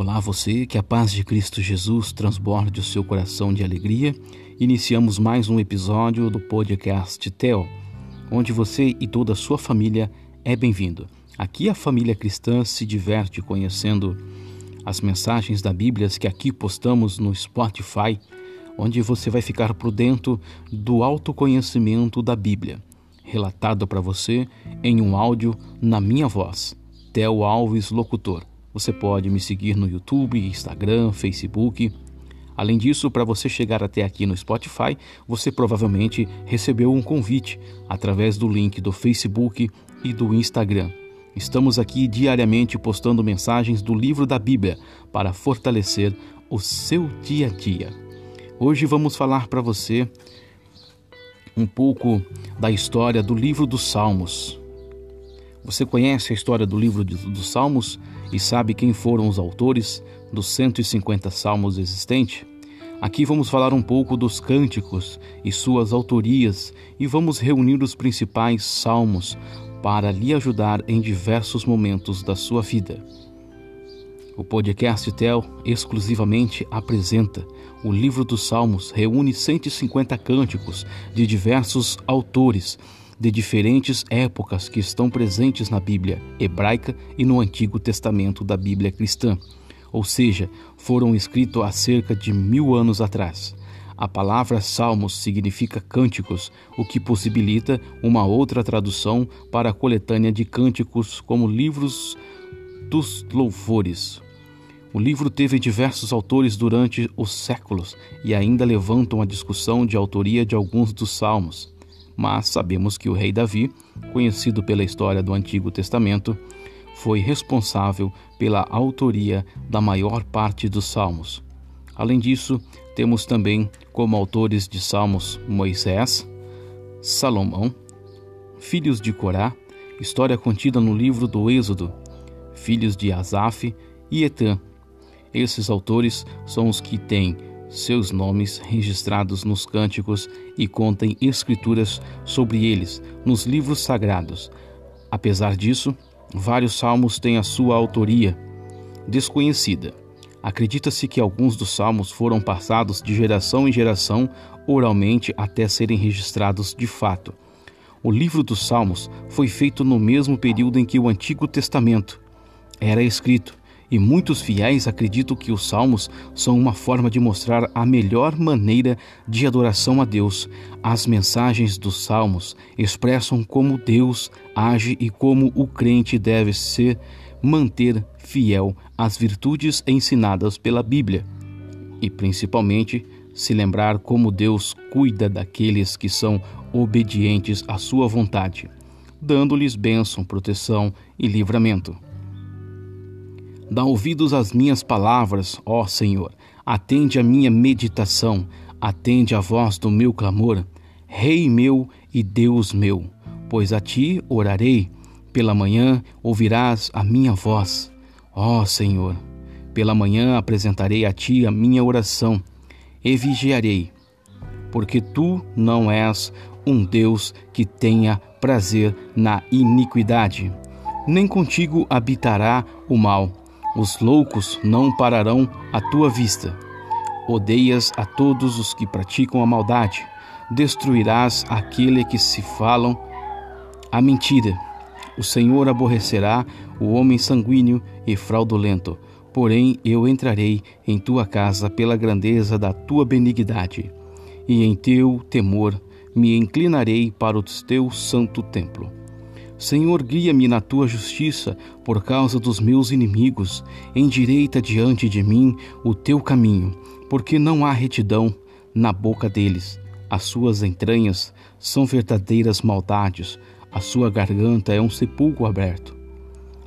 Olá, você, que a paz de Cristo Jesus transborde o seu coração de alegria. Iniciamos mais um episódio do podcast Tel, onde você e toda a sua família é bem-vindo. Aqui a família cristã se diverte conhecendo as mensagens da Bíblia que aqui postamos no Spotify, onde você vai ficar por dentro do autoconhecimento da Bíblia, relatado para você em um áudio na minha voz, Tel Alves Locutor. Você pode me seguir no YouTube, Instagram, Facebook. Além disso, para você chegar até aqui no Spotify, você provavelmente recebeu um convite através do link do Facebook e do Instagram. Estamos aqui diariamente postando mensagens do livro da Bíblia para fortalecer o seu dia a dia. Hoje vamos falar para você um pouco da história do livro dos Salmos. Você conhece a história do livro dos Salmos e sabe quem foram os autores dos 150 salmos existentes? Aqui vamos falar um pouco dos cânticos e suas autorias e vamos reunir os principais salmos para lhe ajudar em diversos momentos da sua vida. O podcast TEL exclusivamente apresenta o livro dos Salmos, reúne 150 cânticos de diversos autores de diferentes épocas que estão presentes na Bíblia hebraica e no Antigo Testamento da Bíblia cristã, ou seja, foram escritos há cerca de mil anos atrás. A palavra salmos significa cânticos, o que possibilita uma outra tradução para a coletânea de cânticos como livros dos louvores. O livro teve diversos autores durante os séculos e ainda levantam a discussão de autoria de alguns dos salmos mas sabemos que o rei Davi, conhecido pela história do Antigo Testamento, foi responsável pela autoria da maior parte dos salmos. Além disso, temos também como autores de salmos Moisés, Salomão, filhos de Corá, história contida no livro do Êxodo, filhos de Asaf e Etã. Esses autores são os que têm seus nomes registrados nos cânticos e contem escrituras sobre eles nos livros sagrados. Apesar disso, vários salmos têm a sua autoria desconhecida. Acredita-se que alguns dos salmos foram passados de geração em geração oralmente até serem registrados de fato. O livro dos Salmos foi feito no mesmo período em que o Antigo Testamento era escrito e muitos fiéis acreditam que os salmos são uma forma de mostrar a melhor maneira de adoração a Deus. As mensagens dos salmos expressam como Deus age e como o crente deve ser manter fiel às virtudes ensinadas pela Bíblia. E principalmente se lembrar como Deus cuida daqueles que são obedientes à sua vontade, dando-lhes bênção, proteção e livramento. Dá ouvidos às minhas palavras, ó Senhor. Atende a minha meditação, atende a voz do meu clamor. Rei meu e Deus meu, pois a ti orarei. Pela manhã ouvirás a minha voz. Ó Senhor, pela manhã apresentarei a ti a minha oração e vigiarei, porque tu não és um Deus que tenha prazer na iniquidade, nem contigo habitará o mal os loucos não pararão à tua vista. Odeias a todos os que praticam a maldade. Destruirás aquele que se falam a mentira. O Senhor aborrecerá o homem sanguíneo e fraudulento. Porém, eu entrarei em tua casa pela grandeza da tua benignidade, e em teu temor me inclinarei para o teu santo templo. Senhor, guia-me na tua justiça por causa dos meus inimigos. Endireita diante de mim o teu caminho, porque não há retidão na boca deles. As suas entranhas são verdadeiras maldades, a sua garganta é um sepulcro aberto.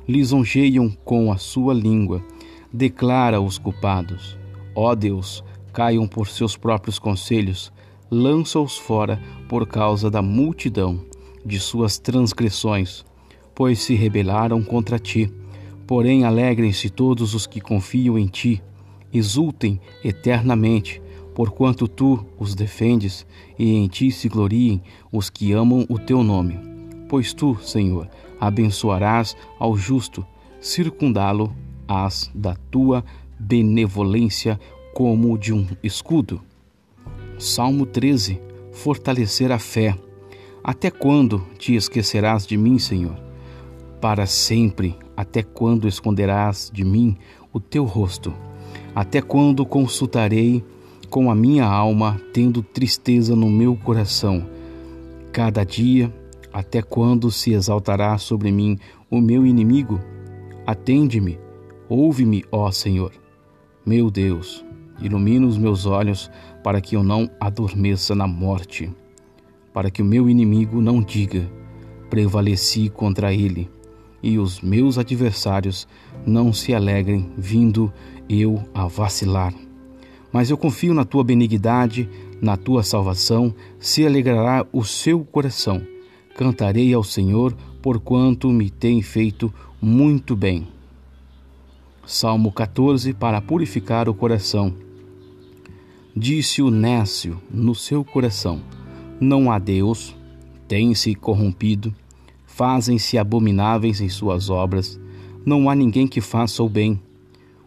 Lisonjeiam com a sua língua, declara os culpados. Ó Deus, caiam por seus próprios conselhos, lança-os fora por causa da multidão de suas transgressões, pois se rebelaram contra ti. Porém, alegrem-se todos os que confiam em ti, exultem eternamente, porquanto tu os defendes, e em ti se gloriem os que amam o teu nome. Pois tu, Senhor, abençoarás ao justo, circundá-lo-ás da tua benevolência como de um escudo. Salmo 13. Fortalecer a fé. Até quando te esquecerás de mim, Senhor? Para sempre, até quando esconderás de mim o teu rosto? Até quando consultarei com a minha alma, tendo tristeza no meu coração? Cada dia, até quando se exaltará sobre mim o meu inimigo? Atende-me, ouve-me, ó Senhor. Meu Deus, ilumina os meus olhos para que eu não adormeça na morte, para que o meu inimigo não diga: prevaleci contra ele, e os meus adversários não se alegrem, vindo eu a vacilar. Mas eu confio na tua benignidade, na tua salvação, se alegrará o seu coração. Cantarei ao Senhor, porquanto me tem feito muito bem. Salmo 14 para purificar o coração. Disse o nécio no seu coração: Não há Deus, tem-se corrompido, fazem-se abomináveis em suas obras, não há ninguém que faça o bem.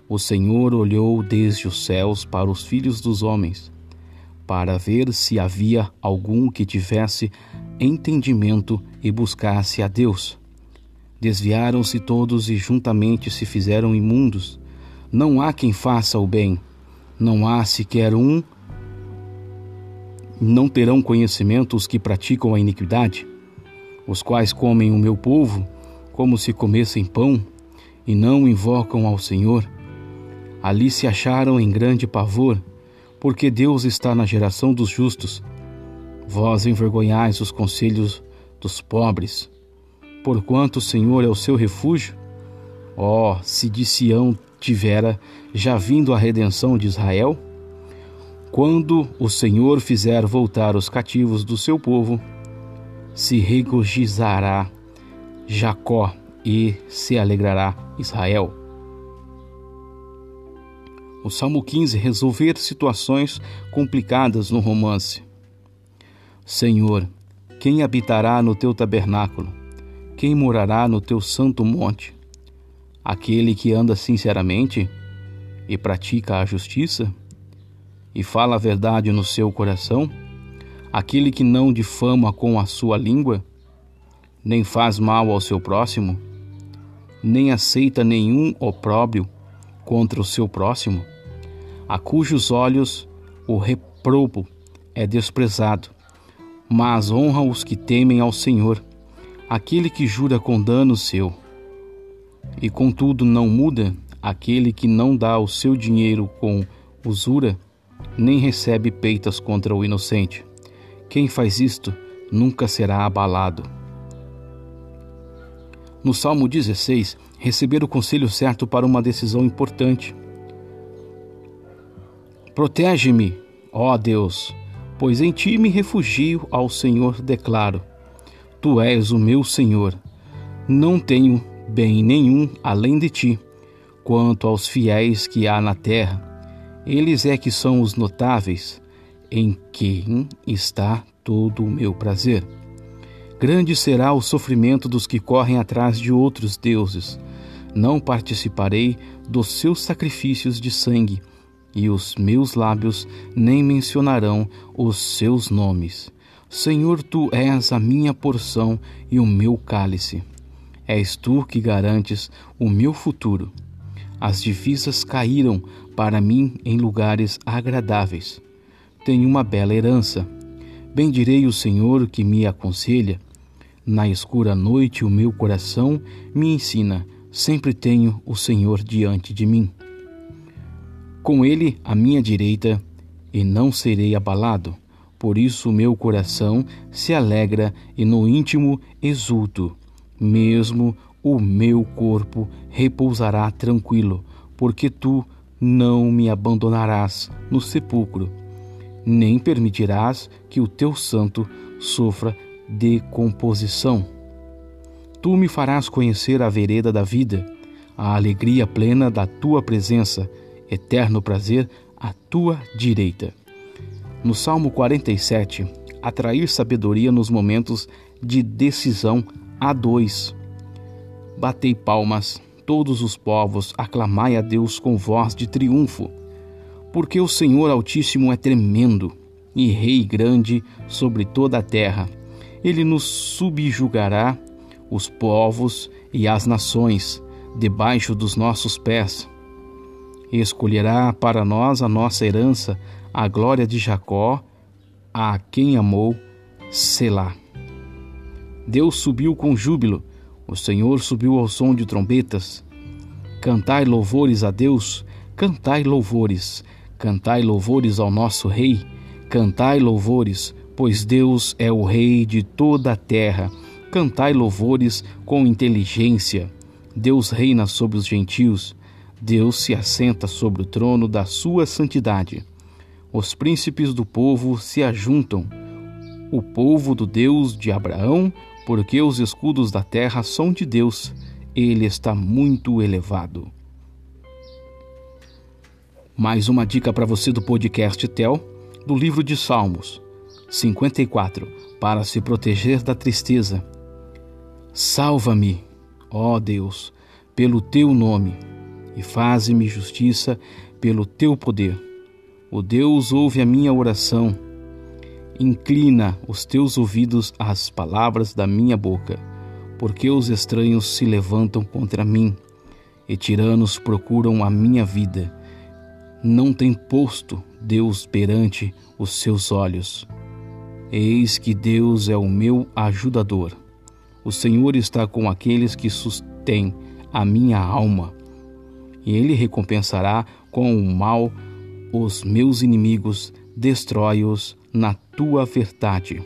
O Senhor olhou desde os céus para os filhos dos homens, para ver se havia algum que tivesse entendimento e buscasse a Deus. Desviaram-se todos e juntamente se fizeram imundos. Não há quem faça o bem não há sequer um. Não terão conhecimento os que praticam a iniquidade, os quais comem o meu povo como se comessem pão e não invocam ao Senhor. Ali se acharam em grande pavor, porque Deus está na geração dos justos. Vós envergonhais os conselhos dos pobres, porquanto o Senhor é o seu refúgio. Ó, oh, se de Sião tivera já vindo a redenção de Israel? Quando o Senhor fizer voltar os cativos do seu povo, se regozijará Jacó e se alegrará Israel. O Salmo 15 resolver situações complicadas no romance. Senhor, quem habitará no teu tabernáculo? Quem morará no teu santo monte? Aquele que anda sinceramente e pratica a justiça e fala a verdade no seu coração, aquele que não difama com a sua língua, nem faz mal ao seu próximo, nem aceita nenhum opróbrio contra o seu próximo, a cujos olhos o reprobo é desprezado, mas honra os que temem ao Senhor, aquele que jura com dano seu. E contudo não muda aquele que não dá o seu dinheiro com usura, nem recebe peitas contra o inocente. Quem faz isto nunca será abalado. No Salmo 16, receber o conselho certo para uma decisão importante. Protege-me, ó Deus, pois em ti me refugio ao Senhor declaro. Tu és o meu Senhor. Não tenho bem nenhum além de ti. Quanto aos fiéis que há na terra, eles é que são os notáveis, em quem está todo o meu prazer. Grande será o sofrimento dos que correm atrás de outros deuses. Não participarei dos seus sacrifícios de sangue, e os meus lábios nem mencionarão os seus nomes. Senhor, tu és a minha porção e o meu cálice. És tu que garantes o meu futuro. As divisas caíram para mim em lugares agradáveis. Tenho uma bela herança. Bendirei o Senhor que me aconselha. Na escura noite o meu coração me ensina. Sempre tenho o Senhor diante de mim. Com ele à minha direita, e não serei abalado. Por isso meu coração se alegra e no íntimo exulto mesmo o meu corpo repousará tranquilo, porque tu não me abandonarás no sepulcro, nem permitirás que o teu santo sofra decomposição. Tu me farás conhecer a vereda da vida, a alegria plena da tua presença, eterno prazer à tua direita. No Salmo 47, atrair sabedoria nos momentos de decisão a dois. Batei palmas todos os povos, aclamai a Deus com voz de triunfo. Porque o Senhor Altíssimo é tremendo e Rei grande sobre toda a terra. Ele nos subjugará os povos e as nações debaixo dos nossos pés. Escolherá para nós a nossa herança, a glória de Jacó, a quem amou, Selá. Deus subiu com júbilo o Senhor subiu ao som de trombetas. Cantai louvores a Deus, cantai louvores, cantai louvores ao nosso Rei, cantai louvores, pois Deus é o Rei de toda a terra. Cantai louvores com inteligência. Deus reina sobre os gentios. Deus se assenta sobre o trono da sua santidade. Os príncipes do povo se ajuntam. O povo do Deus de Abraão, porque os escudos da terra são de Deus, ele está muito elevado. Mais uma dica para você do podcast Tel, do livro de Salmos 54, para se proteger da tristeza. Salva-me, ó Deus, pelo teu nome, e faze-me justiça pelo teu poder. O Deus ouve a minha oração Inclina os teus ouvidos às palavras da minha boca, porque os estranhos se levantam contra mim e tiranos procuram a minha vida. Não tem posto Deus perante os seus olhos. Eis que Deus é o meu ajudador. O Senhor está com aqueles que sustêm a minha alma, e Ele recompensará com o mal os meus inimigos, destrói-os na tua verdade.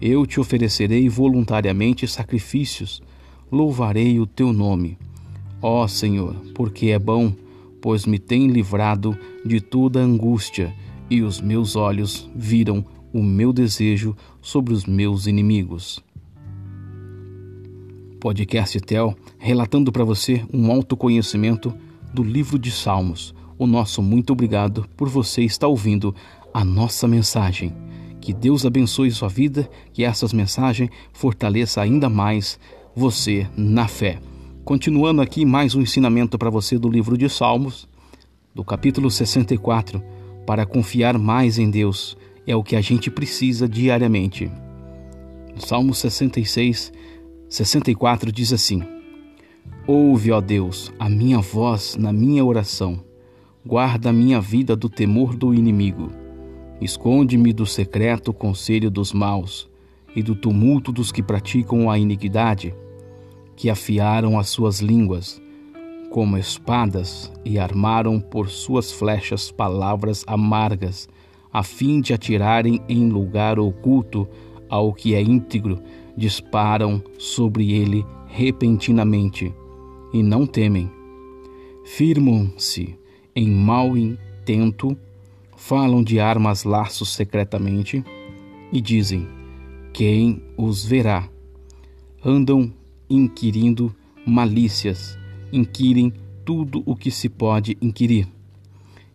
Eu te oferecerei voluntariamente sacrifícios, louvarei o teu nome. Ó Senhor, porque é bom, pois me tem livrado de toda angústia, e os meus olhos viram o meu desejo sobre os meus inimigos. Podcast Tel, relatando para você um autoconhecimento do livro de Salmos. O nosso muito obrigado por você estar ouvindo a nossa mensagem. Que Deus abençoe sua vida, que essas mensagens fortaleça ainda mais você na fé. Continuando aqui mais um ensinamento para você do livro de Salmos, do capítulo 64, para confiar mais em Deus, é o que a gente precisa diariamente. No Salmo 66, 64 diz assim: Ouve, ó Deus, a minha voz na minha oração. Guarda a minha vida do temor do inimigo Esconde-me do secreto conselho dos maus e do tumulto dos que praticam a iniquidade, que afiaram as suas línguas como espadas e armaram por suas flechas palavras amargas, a fim de atirarem em lugar oculto ao que é íntegro, disparam sobre ele repentinamente e não temem. Firmam-se em mau intento falam de armas laços secretamente e dizem: Quem os verá? Andam inquirindo malícias, inquirem tudo o que se pode inquirir.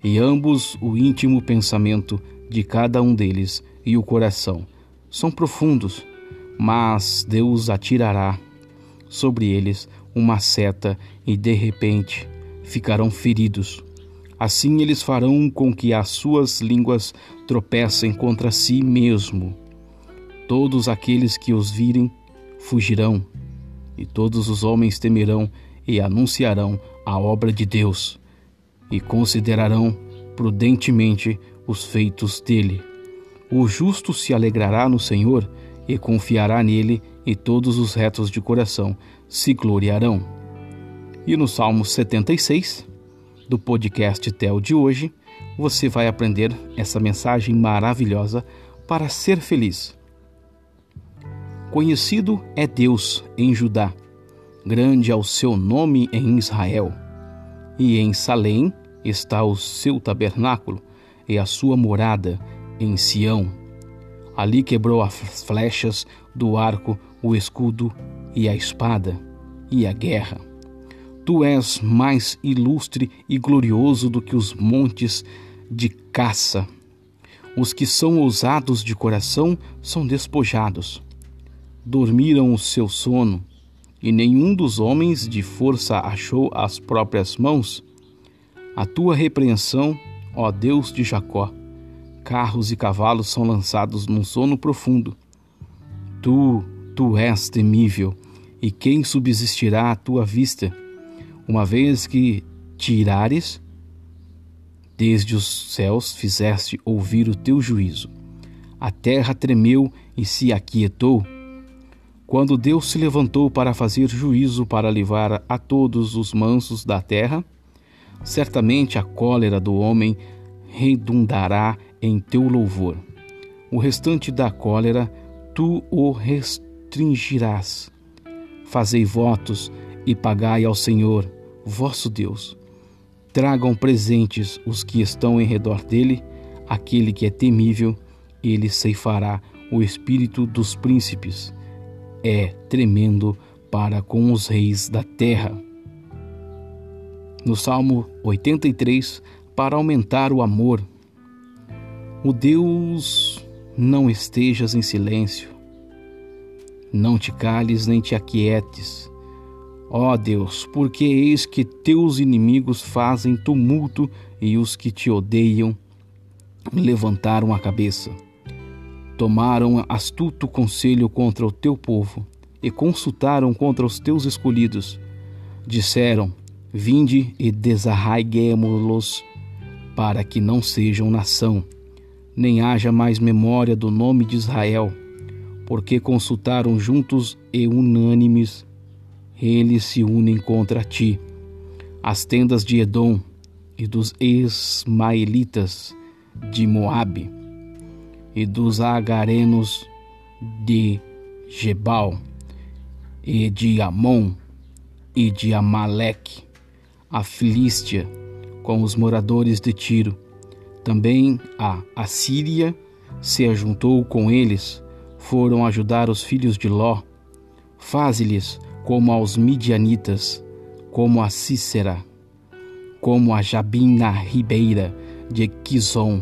E ambos o íntimo pensamento de cada um deles e o coração são profundos, mas Deus atirará sobre eles uma seta e de repente ficarão feridos Assim eles farão com que as suas línguas tropecem contra si mesmo. Todos aqueles que os virem fugirão, e todos os homens temerão e anunciarão a obra de Deus, e considerarão prudentemente os feitos dele. O justo se alegrará no Senhor e confiará nele, e todos os retos de coração se gloriarão. E no Salmo 76, do podcast Tel de hoje, você vai aprender essa mensagem maravilhosa para ser feliz. Conhecido é Deus em Judá, grande é o seu nome em Israel. E em Salém está o seu tabernáculo e a sua morada em Sião. Ali quebrou as flechas do arco, o escudo e a espada e a guerra. Tu és mais ilustre e glorioso do que os montes de caça. Os que são ousados de coração são despojados. Dormiram o seu sono, e nenhum dos homens de força achou as próprias mãos? A tua repreensão, ó Deus de Jacó, carros e cavalos são lançados num sono profundo. Tu, tu és temível, e quem subsistirá à tua vista? Uma vez que tirares, desde os céus fizeste ouvir o teu juízo. A terra tremeu e se aquietou quando Deus se levantou para fazer juízo para livrar a todos os mansos da terra, certamente a cólera do homem redundará em teu louvor. O restante da cólera tu o restringirás. Fazei votos e pagai ao Senhor, vosso Deus. Tragam presentes os que estão em redor dele, aquele que é temível, ele ceifará o espírito dos príncipes é tremendo para com os reis da terra. No Salmo 83, para aumentar o amor, o Deus não estejas em silêncio, não te cales nem te aquietes. Ó Deus, porque eis que teus inimigos fazem tumulto e os que te odeiam levantaram a cabeça tomaram astuto conselho contra o teu povo e consultaram contra os teus escolhidos. Disseram: Vinde e desarraiguemo-los, para que não sejam nação, nem haja mais memória do nome de Israel, porque consultaram juntos e unânimes, eles se unem contra ti. As tendas de Edom e dos Ismaelitas de Moabe e dos agarenos de Gebal, e de Amon, e de Amaleque, a Filístia, com os moradores de Tiro. Também a Assíria se ajuntou com eles, foram ajudar os filhos de Ló. Faze-lhes como aos midianitas, como a Cícera, como a Jabim na ribeira de Quizon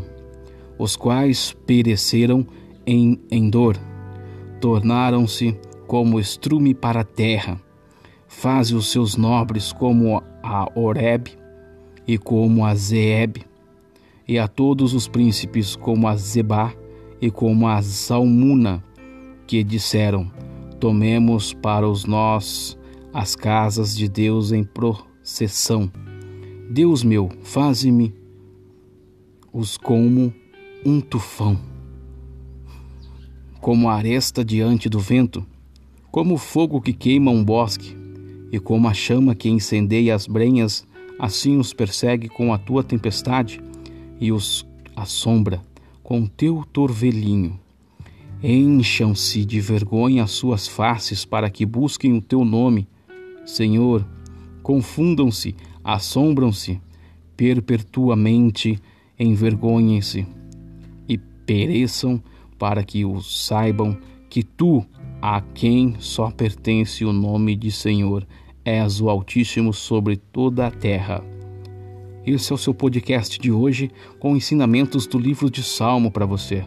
os quais pereceram em Endor, tornaram-se como estrume para a terra. Faze os seus nobres como a Oreb e como a Zeeb, e a todos os príncipes como a Zebá e como a Zalmuna, que disseram: Tomemos para os nós as casas de Deus em processão. Deus meu, faze-me os como um tufão, como a aresta diante do vento, como o fogo que queima um bosque, e como a chama que incendeia as brenhas, assim os persegue com a tua tempestade e os assombra com teu torvelinho. Encham-se de vergonha as suas faces para que busquem o teu nome. Senhor, confundam-se, assombram-se, perpetuamente envergonhem-se pereçam, para que os saibam que tu, a quem só pertence o nome de Senhor, és o Altíssimo sobre toda a terra. Esse é o seu podcast de hoje com ensinamentos do livro de Salmo para você.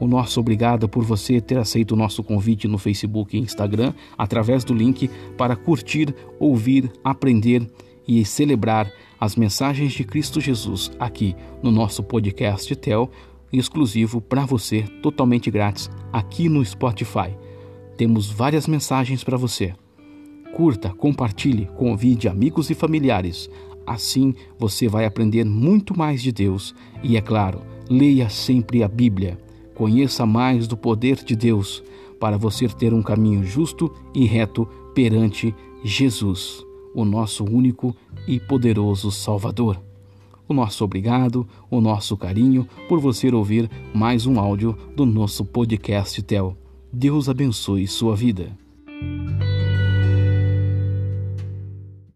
O nosso obrigado por você ter aceito o nosso convite no Facebook e Instagram através do link para curtir, ouvir, aprender e celebrar as mensagens de Cristo Jesus aqui no nosso podcast Tel exclusivo para você, totalmente grátis, aqui no Spotify. Temos várias mensagens para você. Curta, compartilhe, convide amigos e familiares. Assim você vai aprender muito mais de Deus e, é claro, leia sempre a Bíblia. Conheça mais do poder de Deus para você ter um caminho justo e reto perante Jesus, o nosso único e poderoso Salvador o nosso obrigado, o nosso carinho por você ouvir mais um áudio do nosso podcast Tel. Deus abençoe sua vida.